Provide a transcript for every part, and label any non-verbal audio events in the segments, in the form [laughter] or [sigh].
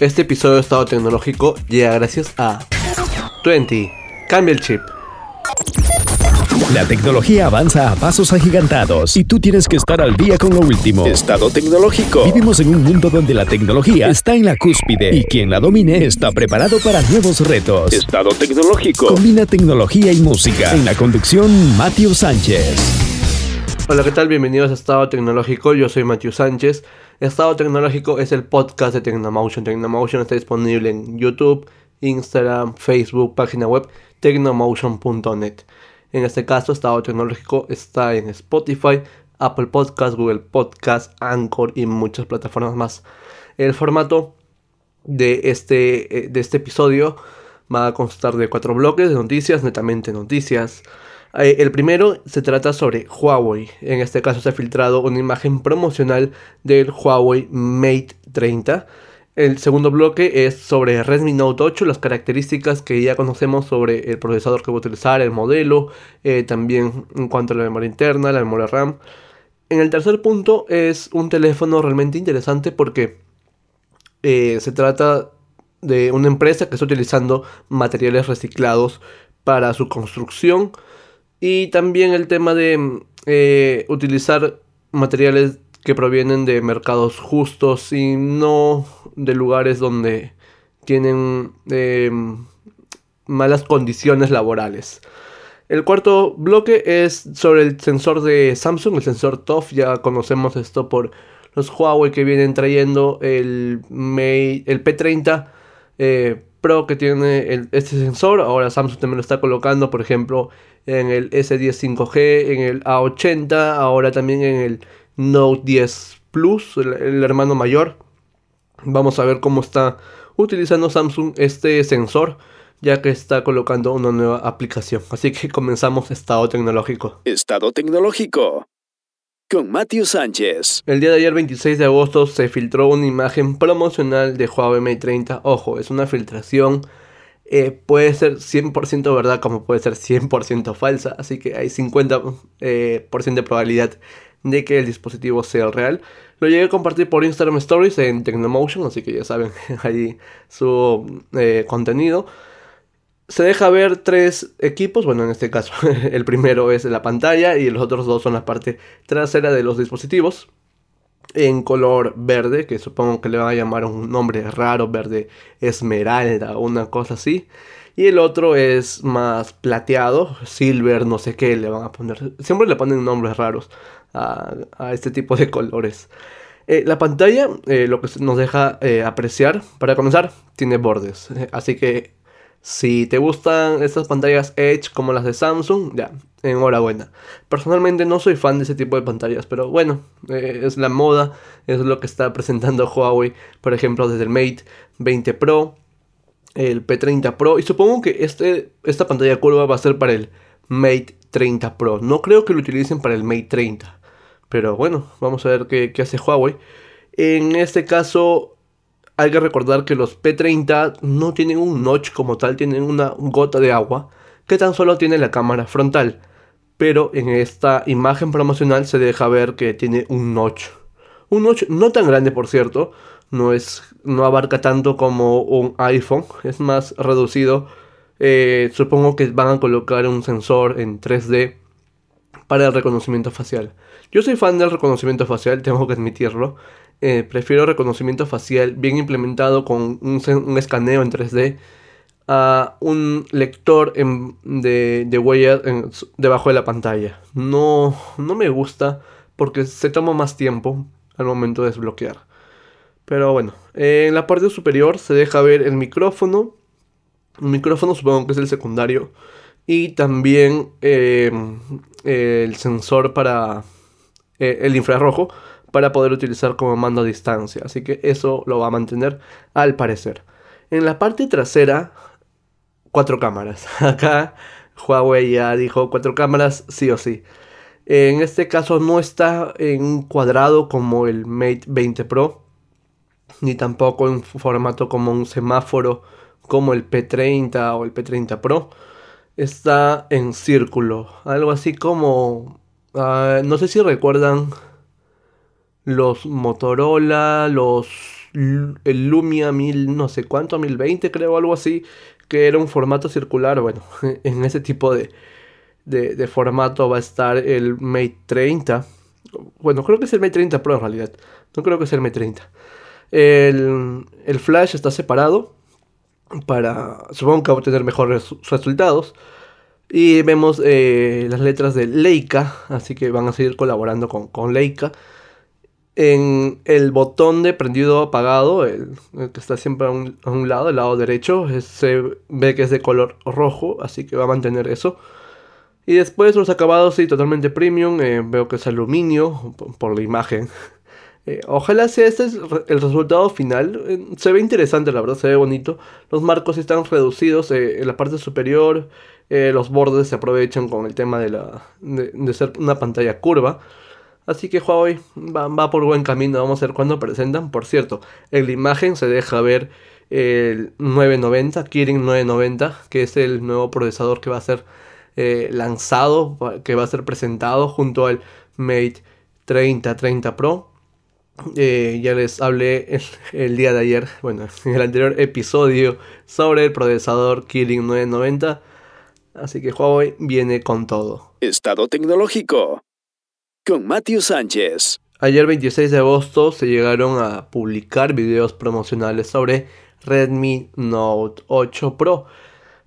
Este episodio de Estado Tecnológico llega gracias a 20. Cambia el chip. La tecnología avanza a pasos agigantados y tú tienes que estar al día con lo último. Estado tecnológico. Vivimos en un mundo donde la tecnología está en la cúspide y quien la domine está preparado para nuevos retos. Estado tecnológico. Combina tecnología y música. En la conducción, Matthew Sánchez. Hola, ¿qué tal? Bienvenidos a Estado Tecnológico. Yo soy Matthew Sánchez. Estado Tecnológico es el podcast de Tecnomotion. Tecnomotion está disponible en YouTube, Instagram, Facebook, página web tecnomotion.net. En este caso, Estado Tecnológico está en Spotify, Apple Podcast, Google Podcast, Anchor y muchas plataformas más. El formato de este, eh, de este episodio va a constar de cuatro bloques de noticias, netamente noticias. Eh, el primero se trata sobre Huawei. En este caso se ha filtrado una imagen promocional del Huawei Mate 30 el segundo bloque es sobre Redmi Note 8, las características que ya conocemos sobre el procesador que va a utilizar, el modelo, eh, también en cuanto a la memoria interna, la memoria RAM. En el tercer punto es un teléfono realmente interesante porque eh, se trata de una empresa que está utilizando materiales reciclados para su construcción y también el tema de eh, utilizar materiales que provienen de mercados justos y no de lugares donde tienen em, malas condiciones laborales. El cuarto bloque es sobre el sensor de Samsung, el sensor TOF. Ya conocemos esto por los Huawei que vienen trayendo el, el P30 eh, Pro que tiene este sensor. Ahora Samsung también lo está colocando, por ejemplo, en el S10 5G, en el A80, ahora también en el Note 10 Plus, el, hermano mayor. Vamos a ver cómo está utilizando Samsung este sensor ya que está colocando una nueva aplicación. Así que comenzamos Estado Tecnológico. Estado Tecnológico. Con Matthew Sánchez. El día de ayer, 26 de agosto, se filtró una imagen promocional de Huawei Mate 30. Ojo, es una filtración. Eh, puede ser 100% verdad como puede ser 100% falsa. Así que hay 50% eh, de probabilidad de que el dispositivo sea real. Lo llegué a compartir por Instagram Stories en Technomotion, así que ya saben [laughs] ahí su eh, contenido. Se deja ver tres equipos, bueno en este caso [laughs] el primero es la pantalla y los otros dos son la parte trasera de los dispositivos. En color verde, que supongo que le van a llamar un nombre raro, verde esmeralda o una cosa así. Y el otro es más plateado, silver, no sé qué le van a poner. Siempre le ponen nombres raros a, este tipo de colores. Eh, la pantalla, eh, lo que nos deja eh, apreciar, para comenzar, tiene bordes. así que si te gustan estas pantallas Edge como las de Samsung, ya, enhorabuena. Personalmente no soy fan de ese tipo de pantallas, pero bueno, es la moda, es lo que está presentando Huawei, por ejemplo, desde el Mate 20 Pro, el P30 Pro, y supongo que este, esta pantalla curva va a ser para el Mate 30 Pro. No creo que lo utilicen para el Mate 30. Pero bueno, vamos a ver qué, hace Huawei. En este caso, hay que recordar que los P30 no tienen un notch como tal, tienen una gota de agua que tan solo tiene la cámara frontal. Pero en esta imagen promocional se deja ver que tiene un notch. Un notch no tan grande, por cierto. No, es, no abarca tanto como un iPhone. Es más reducido. Eh, supongo que van a colocar un sensor en 3D para el reconocimiento facial. Yo soy fan del reconocimiento facial, tengo que admitirlo. Eh, prefiero reconocimiento facial bien implementado con un, escaneo en 3D a un lector de, de huellas debajo de la pantalla. No, no me gusta porque se toma más tiempo al momento de desbloquear. Pero bueno, en la parte superior se deja ver el micrófono. El micrófono supongo que es el secundario. Y también eh, el sensor para eh, el infrarrojo para poder utilizar como mando a distancia. Así que eso lo va a mantener al parecer. En la parte trasera, cuatro cámaras. [laughs] Acá Huawei ya dijo cuatro cámaras sí o sí. En este caso no está en un cuadrado como el Mate 20 Pro, ni tampoco en formato como un semáforo como el P30 o el P30 Pro. Está en círculo, algo así como Ah, no sé si recuerdan los Motorola, los el Lumia 1000 no sé cuánto, 1020 creo, algo así, que era un formato circular. Bueno, [laughs] en ese tipo de, de, formato va a estar el Mate 30. Bueno, creo que es el Mate 30 Pro en realidad. No creo que sea el Mate 30. El, el flash está separado para, supongo que va a obtener mejores resultados. Y vemos eh, las letras de Leica, así que van a seguir colaborando con, con Leica. En el botón de prendido apagado, el, que está siempre a un, lado, el lado derecho, se ve que es de color rojo, así que va a mantener eso. Y después los acabados, sí, totalmente premium. Eh, veo que es aluminio por la imagen. [laughs] Eh, ojalá sea este el resultado final. Eh, se ve interesante, la verdad, se ve bonito. Los marcos están reducidos en la parte superior. los bordes se aprovechan con el tema de, la, de, ser una pantalla curva. Así que Huawei va, por buen camino. Vamos a ver cuándo presentan. Por cierto, en la imagen se deja ver el 990, Kirin 990, que es el nuevo procesador que va a ser eh, lanzado, que va a ser presentado junto al Mate 30 30 Pro. Eh, ya les hablé el, día de ayer, bueno, en el anterior episodio sobre el procesador Kirin 990. Así que Huawei viene con todo. Estado tecnológico con Matthew Sánchez. Ayer 26 de agosto se llegaron a publicar videos promocionales sobre Redmi Note 8 Pro.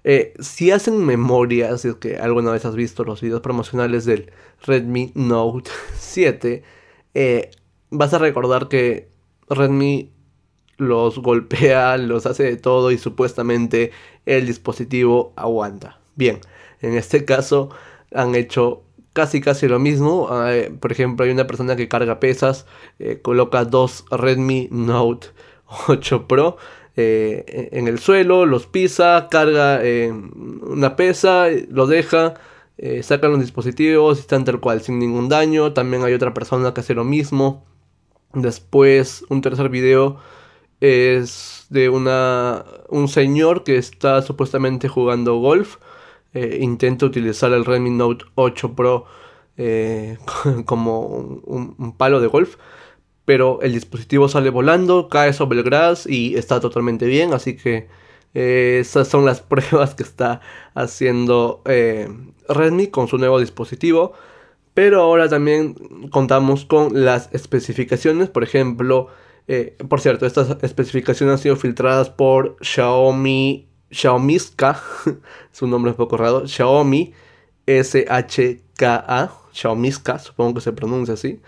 Eh, si hacen memoria, si es que alguna vez has visto los videos promocionales del Redmi Note [laughs] 7, eh, vas a recordar que Redmi los golpea, [laughs] los hace de todo y supuestamente el dispositivo aguanta. Bien, en este caso han hecho casi casi lo mismo. Eh, por ejemplo, hay una persona que carga pesas, coloca dos Redmi Note 8 Pro eh, en el suelo, los pisa, carga eh, una pesa, lo deja, eh, sacan los dispositivos están tal cual, sin ningún daño. También hay otra persona que hace lo mismo. Después, un tercer video es de una, un señor que está supuestamente jugando golf. Intenta utilizar el Redmi Note 8 Pro [laughs] como un palo de golf pero el dispositivo sale volando, cae sobre el gras y está totalmente bien, así que eh, esas son las [laughs] pruebas que está haciendo eh, Redmi con su nuevo dispositivo. Pero ahora también contamos con las especificaciones, por ejemplo, eh, por cierto, estas especificaciones han sido filtradas por Xiaomi, Xiaomiska, [laughs] su nombre es poco raro, Xiaomi SHKA, Xiaomiska, supongo que se pronuncia así.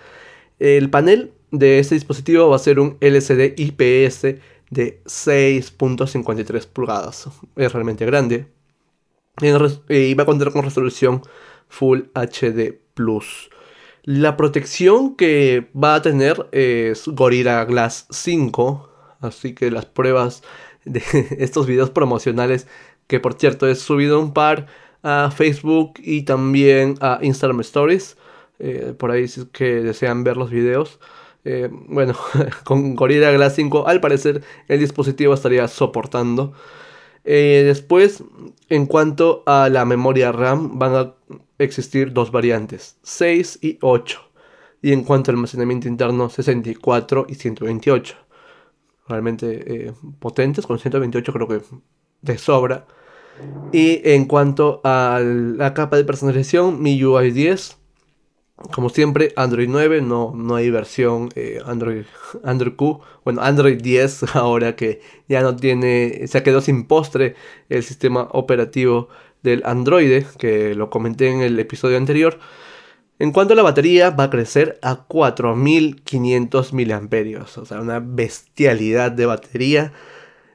El panel de este dispositivo va a ser un LCD IPS de 6.53 pulgadas. Es realmente grande. Y va a contar con resolución Full HD Plus. La protección que va a tener es Gorilla Glass 5. Así que las pruebas de [laughs] estos videos promocionales, que por cierto he subido un par a Facebook y también a Instagram Stories. Eh, por ahí si es que desean ver los videos. Eh, bueno, [laughs] con Gorilla Glass 5 al parecer el dispositivo estaría soportando. Eh, después, en cuanto a la memoria RAM, van a existir dos variantes, 6 y 8. Y en cuanto al almacenamiento interno, 64 y 128. Realmente eh, potentes, con 128 creo que de sobra. Y en cuanto a la capa de personalización, MIUI 10 como siempre, Android 9, no, no hay versión eh, Android, Android Q. Bueno, Android 10 [laughs] ahora que ya no tiene, se quedó sin postre el sistema operativo del Android, que lo comenté en el episodio anterior. En cuanto a la batería, va a crecer a 4500 mAh, o sea, una bestialidad de batería.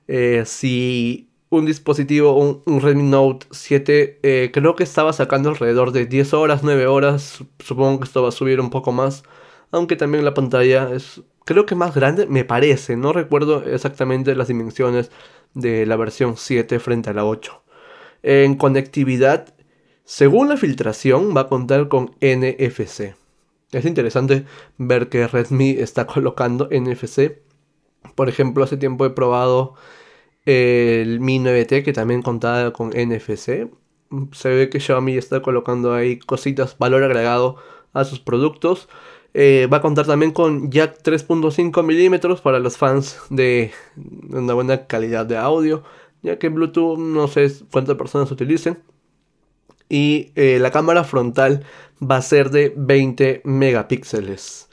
Eh, si un dispositivo, un, Redmi Note 7, eh, creo que estaba sacando alrededor de 10 horas, 9 horas. Supongo que esto va a subir un poco más. Aunque también la pantalla es, creo que más grande, me parece. No recuerdo exactamente las dimensiones de la versión 7 frente a la 8. En conectividad, según la filtración, va a contar con NFC. Es interesante ver que Redmi está [laughs] colocando NFC. Por ejemplo, hace tiempo he probado el Mi 9T que también contaba con NFC. Se ve que Xiaomi está colocando ahí cositas, valor agregado a sus productos. Eh, va a contar también con jack 3.5 milímetros para los fans de una buena calidad de audio, ya que Bluetooth no sé cuántas personas utilicen. Y eh, la cámara frontal va a ser de 20 megapíxeles.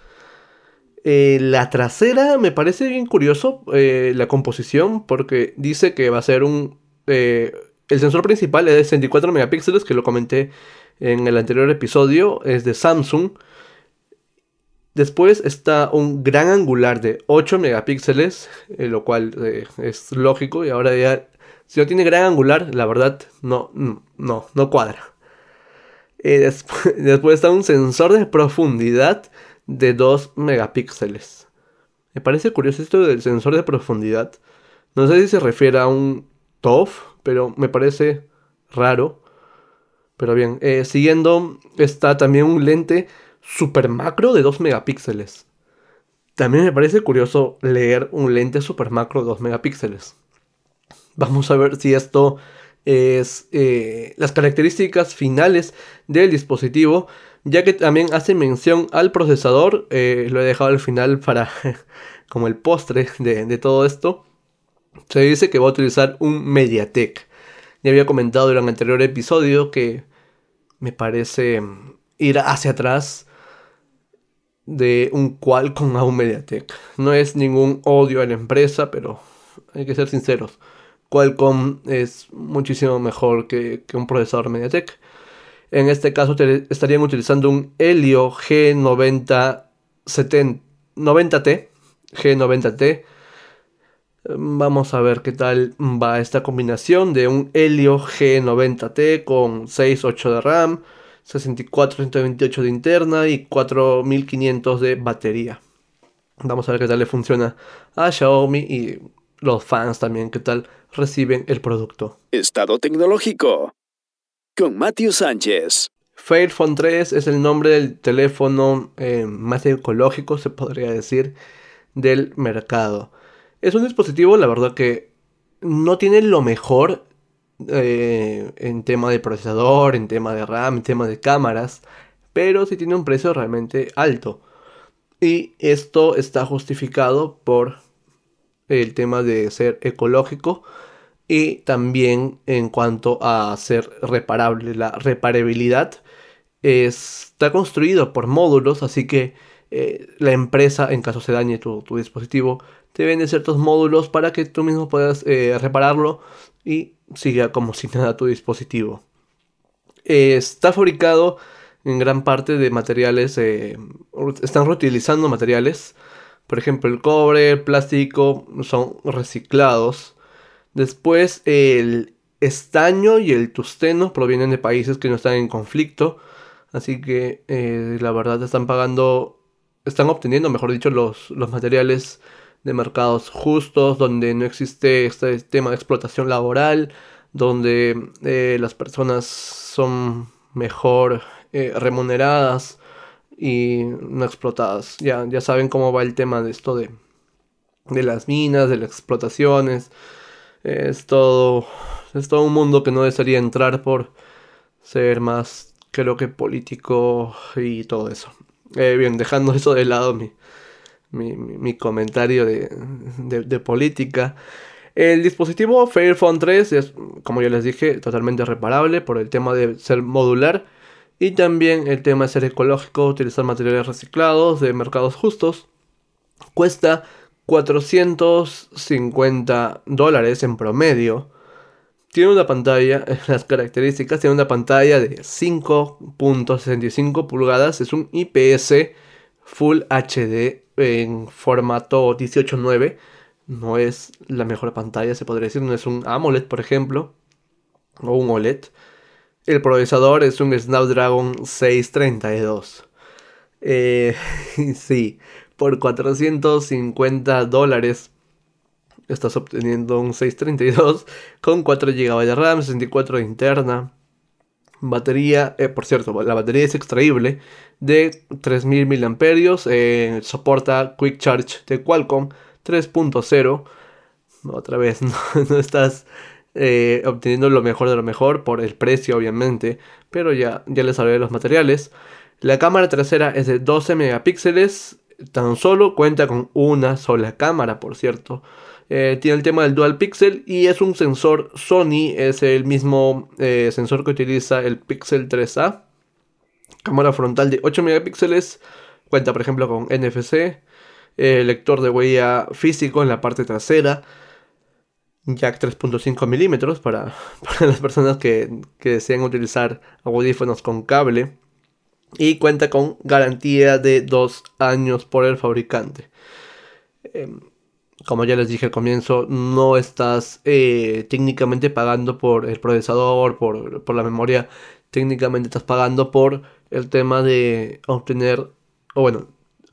Eh, la trasera me parece bien curioso la composición porque dice que va a ser un... el sensor principal es de 64 megapíxeles que lo comenté en el anterior episodio, es de Samsung. Después está un gran angular de 8 megapíxeles, eh, lo cual eh, es lógico. Y ahora ya, si no tiene gran angular, la verdad no, no, no cuadra. Eh, [laughs] después, está un sensor de profundidad de 2 megapíxeles. Me parece curioso esto del sensor de profundidad. No sé si se refiere a un TOF, pero me parece raro. Pero bien, siguiendo está también un lente super macro de 2 megapíxeles. También me parece curioso leer un lente super macro de 2 megapíxeles. Vamos a ver si esto es eh, las características finales del dispositivo, ya que también hace mención al procesador. Eh, lo he dejado al final para [laughs] como el postre de, todo esto. Se dice que va a utilizar un MediaTek. Ya había comentado en el anterior episodio que me parece ir hacia atrás de un Qualcomm a un MediaTek. No es ningún odio a la empresa, pero hay que ser sinceros. Qualcomm es muchísimo mejor que, un procesador MediaTek. En este caso estarían utilizando un Helio G90 90T. G90T. Vamos a ver qué tal va esta combinación de un Helio G90T con 6-8 de RAM, 64, 128 de interna y 4500 de batería. Vamos a ver qué tal le funciona a Xiaomi y los fans también, qué tal reciben el producto. Estado tecnológico con Matthew Sánchez. Fairphone 3 es el nombre del teléfono eh, más ecológico, se podría decir, del mercado. Es un dispositivo, la verdad que no tiene lo mejor eh, en tema de procesador, en tema de RAM, en tema de cámaras, pero sí tiene un precio realmente alto. Y esto está justificado por el tema de ser ecológico y también en cuanto a ser reparable. La reparabilidad está construido por módulos, así que eh, la empresa, en caso se dañe tu, dispositivo, te vende ciertos módulos para que tú mismo puedas eh, repararlo y siga como si [laughs] nada tu dispositivo. está fabricado en gran parte de materiales, eh, están reutilizando materiales, por ejemplo el cobre, el plástico son reciclados. Después el estaño y el tusteno provienen de países que no están en conflicto, así que eh, la verdad están pagando, están obteniendo, mejor dicho, los, los materiales de mercados justos, donde no existe este tema de explotación laboral, donde eh, las personas son mejor eh, remuneradas y no explotadas. Ya, ya saben cómo va el tema de esto de, de las minas, de las explotaciones. Es todo, es todo un mundo que no desearía entrar por ser más, creo que político y todo eso. Eh, bien, dejando eso de lado, mi, mi, comentario de, política. El dispositivo Fairphone 3 es, como ya les dije, totalmente reparable por el tema de ser modular y también el tema de ser ecológico, utilizar materiales reciclados de mercados justos. Cuesta 450 dólares en promedio. Tiene una pantalla, [laughs] las características, tiene una pantalla de 5.65 pulgadas, es un IPS Full HD en formato 18.9. No es la mejor pantalla, se podría decir. No es un AMOLED, por ejemplo. O un OLED. El procesador es un Snapdragon 632. Eh, [laughs] sí, por 450 dólares estás obteniendo un 632 con 4 GB de RAM, 64 de interna. Batería, eh, por cierto, la batería es extraíble de 3000 mAh. Eh, soporta Quick Charge de Qualcomm 3.0. Otra vez, [laughs] no, estás eh, obteniendo lo mejor de lo mejor por el precio, obviamente. Pero ya, ya les hablé de los materiales. La cámara trasera es de 12 megapíxeles, tan solo cuenta con una sola cámara, por cierto. Eh, tiene el tema del dual pixel y es un sensor Sony, es el mismo eh, sensor que utiliza el Pixel 3A. Cámara frontal de 8 megapíxeles, cuenta por ejemplo con NFC, lector de huella físico en la parte trasera, jack 3.5 milímetros [laughs] para, las personas que, que desean utilizar audífonos con cable y cuenta con garantía de 2 años por el fabricante. Em, como ya les dije al comienzo, no estás eh, técnicamente pagando por el procesador, por, por, la memoria, técnicamente estás pagando por el tema de obtener, o bueno,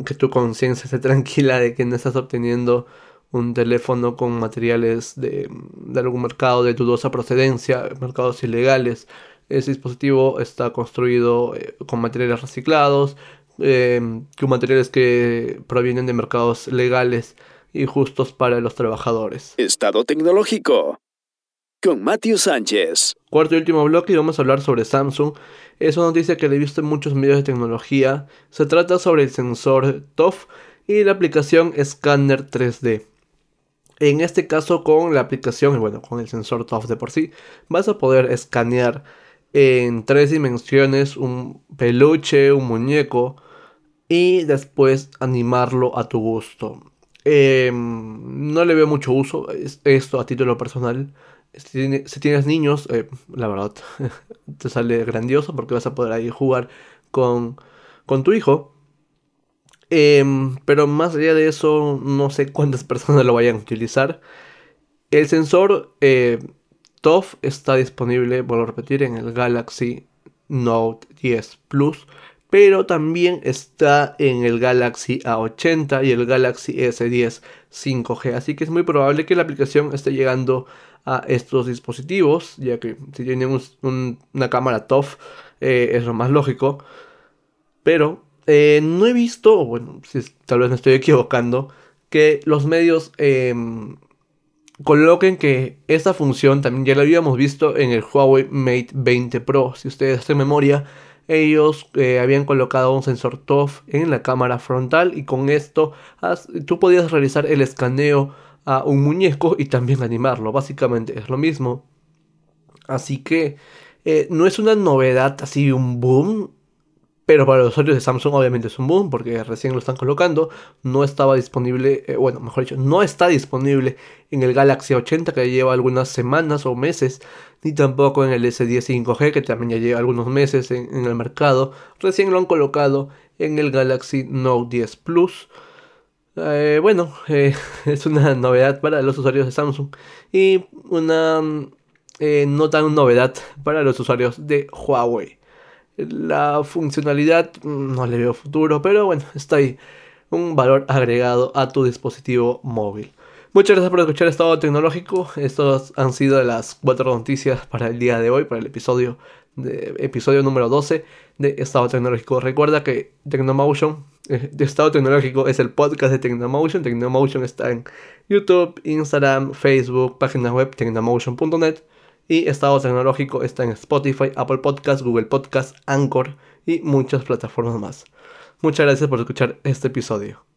que tu conciencia esté [laughs] tranquila de que no estás obteniendo un teléfono con materiales de, de algún mercado de dudosa procedencia, mercados ilegales. Ese dispositivo está construido eh, con materiales reciclados, eh, con materiales que provienen de mercados legales y justos para los trabajadores. Estado tecnológico. Con Matthew Sánchez. Cuarto y último bloque y vamos a hablar sobre Samsung. Es una noticia que le he visto en muchos medios de tecnología. Se trata sobre el sensor TOF y la aplicación Scanner 3D. En este caso con la aplicación, bueno, con el sensor TOF de por sí, vas a poder escanear en tres dimensiones un peluche, un muñeco y después animarlo a tu gusto. Em, no le veo mucho uso esto a título personal. Si, tienes niños, eh, la verdad, [laughs] te sale grandioso porque vas a poder ahí jugar con, con tu hijo. Em, pero más allá de eso, no sé cuántas [laughs] personas lo vayan a utilizar. El sensor eh, TOF está disponible, vuelvo a repetir, en el Galaxy Note 10 Plus pero también está en el Galaxy A80 y el Galaxy S10 5G. Así que es muy probable que la aplicación esté llegando a estos dispositivos, ya que si tienen una cámara TOF eh, es lo más lógico. Pero eh, no he visto, bueno, si, tal vez me estoy equivocando, que los medios em, coloquen que esta función también ya la habíamos visto en el Huawei Mate 20 Pro. Si ustedes hacen memoria, ellos eh, habían colocado un sensor TOF en la cámara frontal y con esto tú podías realizar el escaneo a un muñeco y también animarlo. Básicamente es lo mismo. Así que eh, no es una novedad así un boom pero para los usuarios de Samsung obviamente es un boom porque recién lo están colocando. No estaba disponible, eh, bueno, mejor dicho, no está disponible en el Galaxy 80 que lleva algunas semanas o meses, ni tampoco en el S10 5G que también ya lleva algunos meses en, el mercado. Recién lo han colocado en el Galaxy Note 10 Plus. Eh, bueno, eh, [laughs] es una novedad para los usuarios de Samsung y una no tan novedad para los usuarios de Huawei. La funcionalidad mm, no le veo futuro, pero bueno, está ahí. Un valor agregado a tu dispositivo móvil. Muchas gracias por escuchar Estado Tecnológico. Estas han sido las cuatro noticias para el día de hoy, para el episodio, de, episodio número 12 de Estado Tecnológico. Recuerda que Tecnomotion, eh, de Estado Tecnológico, es el podcast de Tecnomotion. Tecnomotion está en YouTube, Instagram, Facebook, página web tecnomotion.net. Y Estado Tecnológico está en Spotify, Apple Podcast, Google Podcast, Anchor y muchas plataformas más. Muchas gracias por escuchar este episodio.